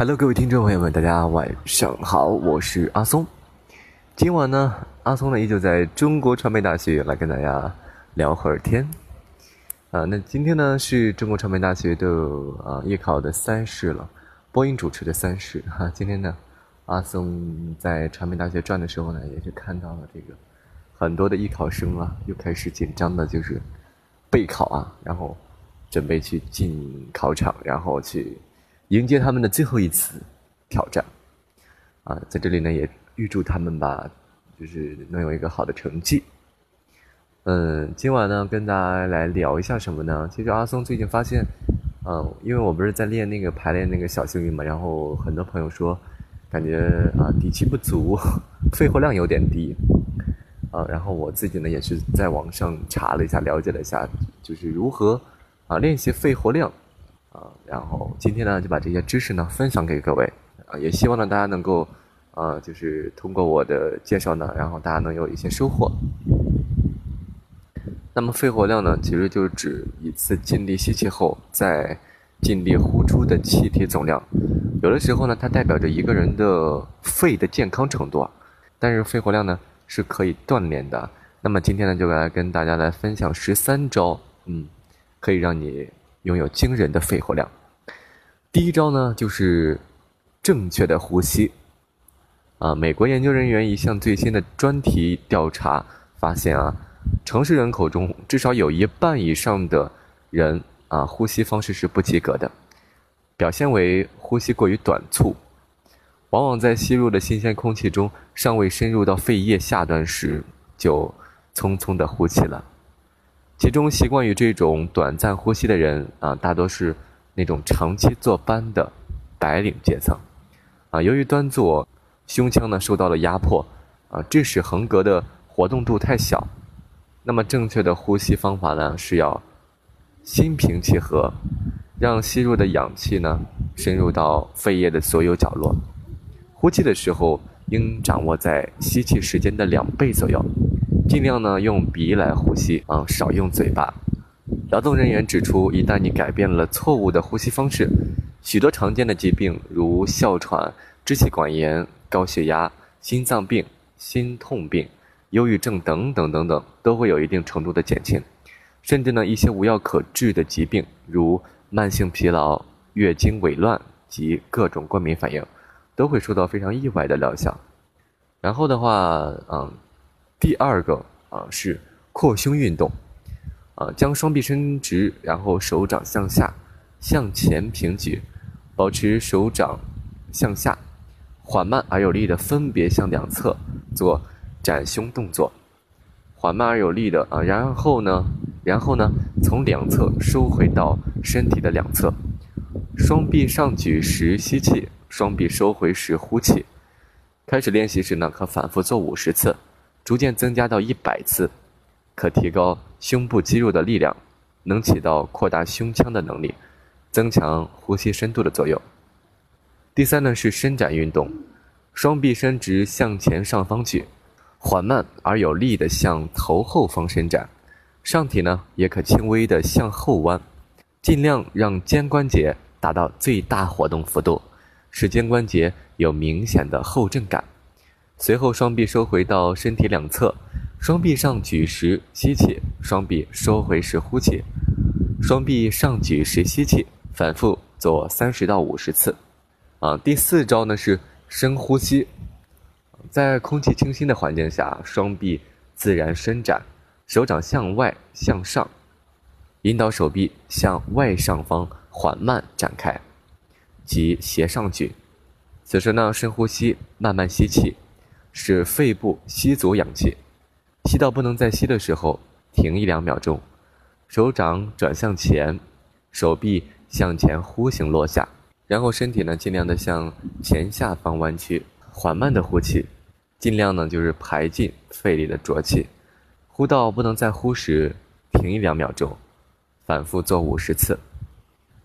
Hello，各位听众朋友们，大家晚上好，我是阿松。今晚呢，阿松呢依旧在中国传媒大学来跟大家聊会儿天。啊，那今天呢是中国传媒大学的啊艺考的三试了，播音主持的三试哈。今天呢，阿松在传媒大学转的时候呢，也是看到了这个很多的艺考生啊，又开始紧张的，就是备考啊，然后准备去进考场，然后去。迎接他们的最后一次挑战，啊，在这里呢也预祝他们吧，就是能有一个好的成绩。嗯，今晚呢跟大家来聊一下什么呢？其实阿松最近发现，嗯，因为我不是在练那个排练那个小幸运嘛，然后很多朋友说，感觉啊底气不足，肺活量有点低，啊，然后我自己呢也是在网上查了一下，了解了一下，就是如何啊练习肺活量。然后今天呢，就把这些知识呢分享给各位，啊，也希望呢大家能够，呃，就是通过我的介绍呢，然后大家能有一些收获。那么肺活量呢，其实就是指一次尽力吸气后再尽力呼出的气体总量。有的时候呢，它代表着一个人的肺的健康程度啊。但是肺活量呢是可以锻炼的。那么今天呢，就来跟大家来分享十三招，嗯，可以让你。拥有惊人的肺活量。第一招呢，就是正确的呼吸。啊，美国研究人员一项最新的专题调查发现啊，城市人口中至少有一半以上的人啊，呼吸方式是不及格的，表现为呼吸过于短促，往往在吸入的新鲜空气中尚未深入到肺叶下端时，就匆匆的呼气了。其中习惯于这种短暂呼吸的人啊，大多是那种长期坐班的白领阶层，啊，由于端坐，胸腔呢受到了压迫，啊，致使横膈的活动度太小。那么正确的呼吸方法呢，是要心平气和，让吸入的氧气呢深入到肺叶的所有角落。呼气的时候应掌握在吸气时间的两倍左右。尽量呢用鼻来呼吸啊，少用嘴巴。劳动人员指出，一旦你改变了错误的呼吸方式，许多常见的疾病如哮喘、支气管炎、高血压、心脏病、心痛病、忧郁症等等等等，都会有一定程度的减轻。甚至呢，一些无药可治的疾病，如慢性疲劳、月经紊乱及各种过敏反应，都会受到非常意外的疗效。然后的话，嗯。第二个啊是扩胸运动，啊将双臂伸直，然后手掌向下、向前平举，保持手掌向下，缓慢而有力的分别向两侧做展胸动作，缓慢而有力的啊，然后呢，然后呢从两侧收回到身体的两侧，双臂上举时吸气，双臂收回时呼气。开始练习时呢，可反复做五十次。逐渐增加到一百次，可提高胸部肌肉的力量，能起到扩大胸腔的能力，增强呼吸深度的作用。第三呢是伸展运动，双臂伸直向前上方举，缓慢而有力的向头后方伸展，上体呢也可轻微的向后弯，尽量让肩关节达到最大活动幅度，使肩关节有明显的后震感。随后，双臂收回到身体两侧，双臂上举时吸气，双臂收回时呼气，双臂上举时吸气，反复做三十到五十次。啊，第四招呢是深呼吸，在空气清新的环境下，双臂自然伸展，手掌向外向上，引导手臂向外上方缓慢展开，即斜上举。此时呢，深呼吸，慢慢吸气。使肺部吸足氧气，吸到不能再吸的时候，停一两秒钟，手掌转向前，手臂向前弧形落下，然后身体呢尽量的向前下方弯曲，缓慢的呼气，尽量呢就是排进肺里的浊气，呼到不能再呼时，停一两秒钟，反复做五十次。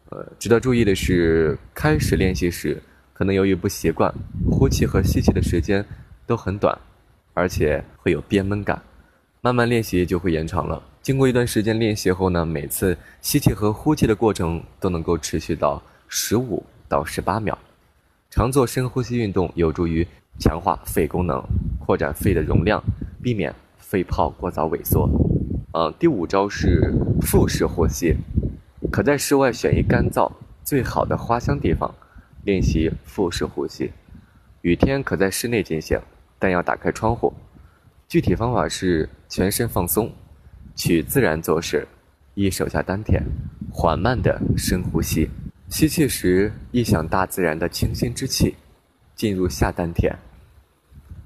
呃，值得注意的是，开始练习时可能由于不习惯，呼气和吸气的时间。都很短，而且会有憋闷感，慢慢练习就会延长了。经过一段时间练习后呢，每次吸气和呼气的过程都能够持续到十五到十八秒。常做深呼吸运动有助于强化肺功能，扩展肺的容量，避免肺泡过早萎缩。呃，第五招是腹式呼吸，可在室外选一干燥、最好的花香地方练习腹式呼吸。雨天可在室内进行，但要打开窗户。具体方法是全身放松，取自然姿势，一手下丹田，缓慢的深呼吸。吸气时，意想大自然的清新之气进入下丹田，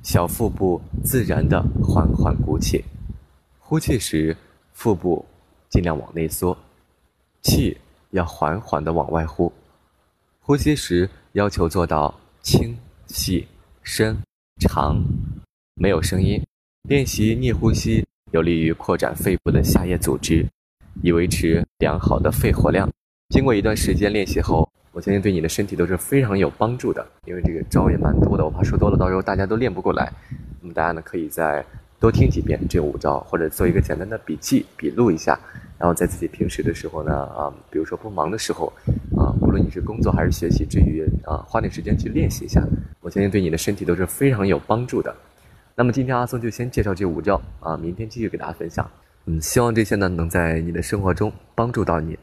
小腹部自然的缓缓鼓起。呼气时，腹部尽量往内缩，气要缓缓的往外呼。呼吸时要求做到轻。细、深、长，没有声音。练习逆呼吸，有利于扩展肺部的下叶组织，以维持良好的肺活量。经过一段时间练习后，我相信对你的身体都是非常有帮助的。因为这个招也蛮多的，我怕说多了，到时候大家都练不过来。那么大家呢，可以再多听几遍这五招，或者做一个简单的笔记笔录一下，然后在自己平时的时候呢，啊，比如说不忙的时候，啊，无论你是工作还是学习之余，啊，花点时间去练习一下。我相信对你的身体都是非常有帮助的。那么今天阿松就先介绍这五招啊，明天继续给大家分享。嗯，希望这些呢能在你的生活中帮助到你。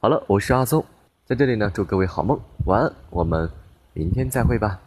好了，我是阿松，在这里呢祝各位好梦，晚安，我们明天再会吧。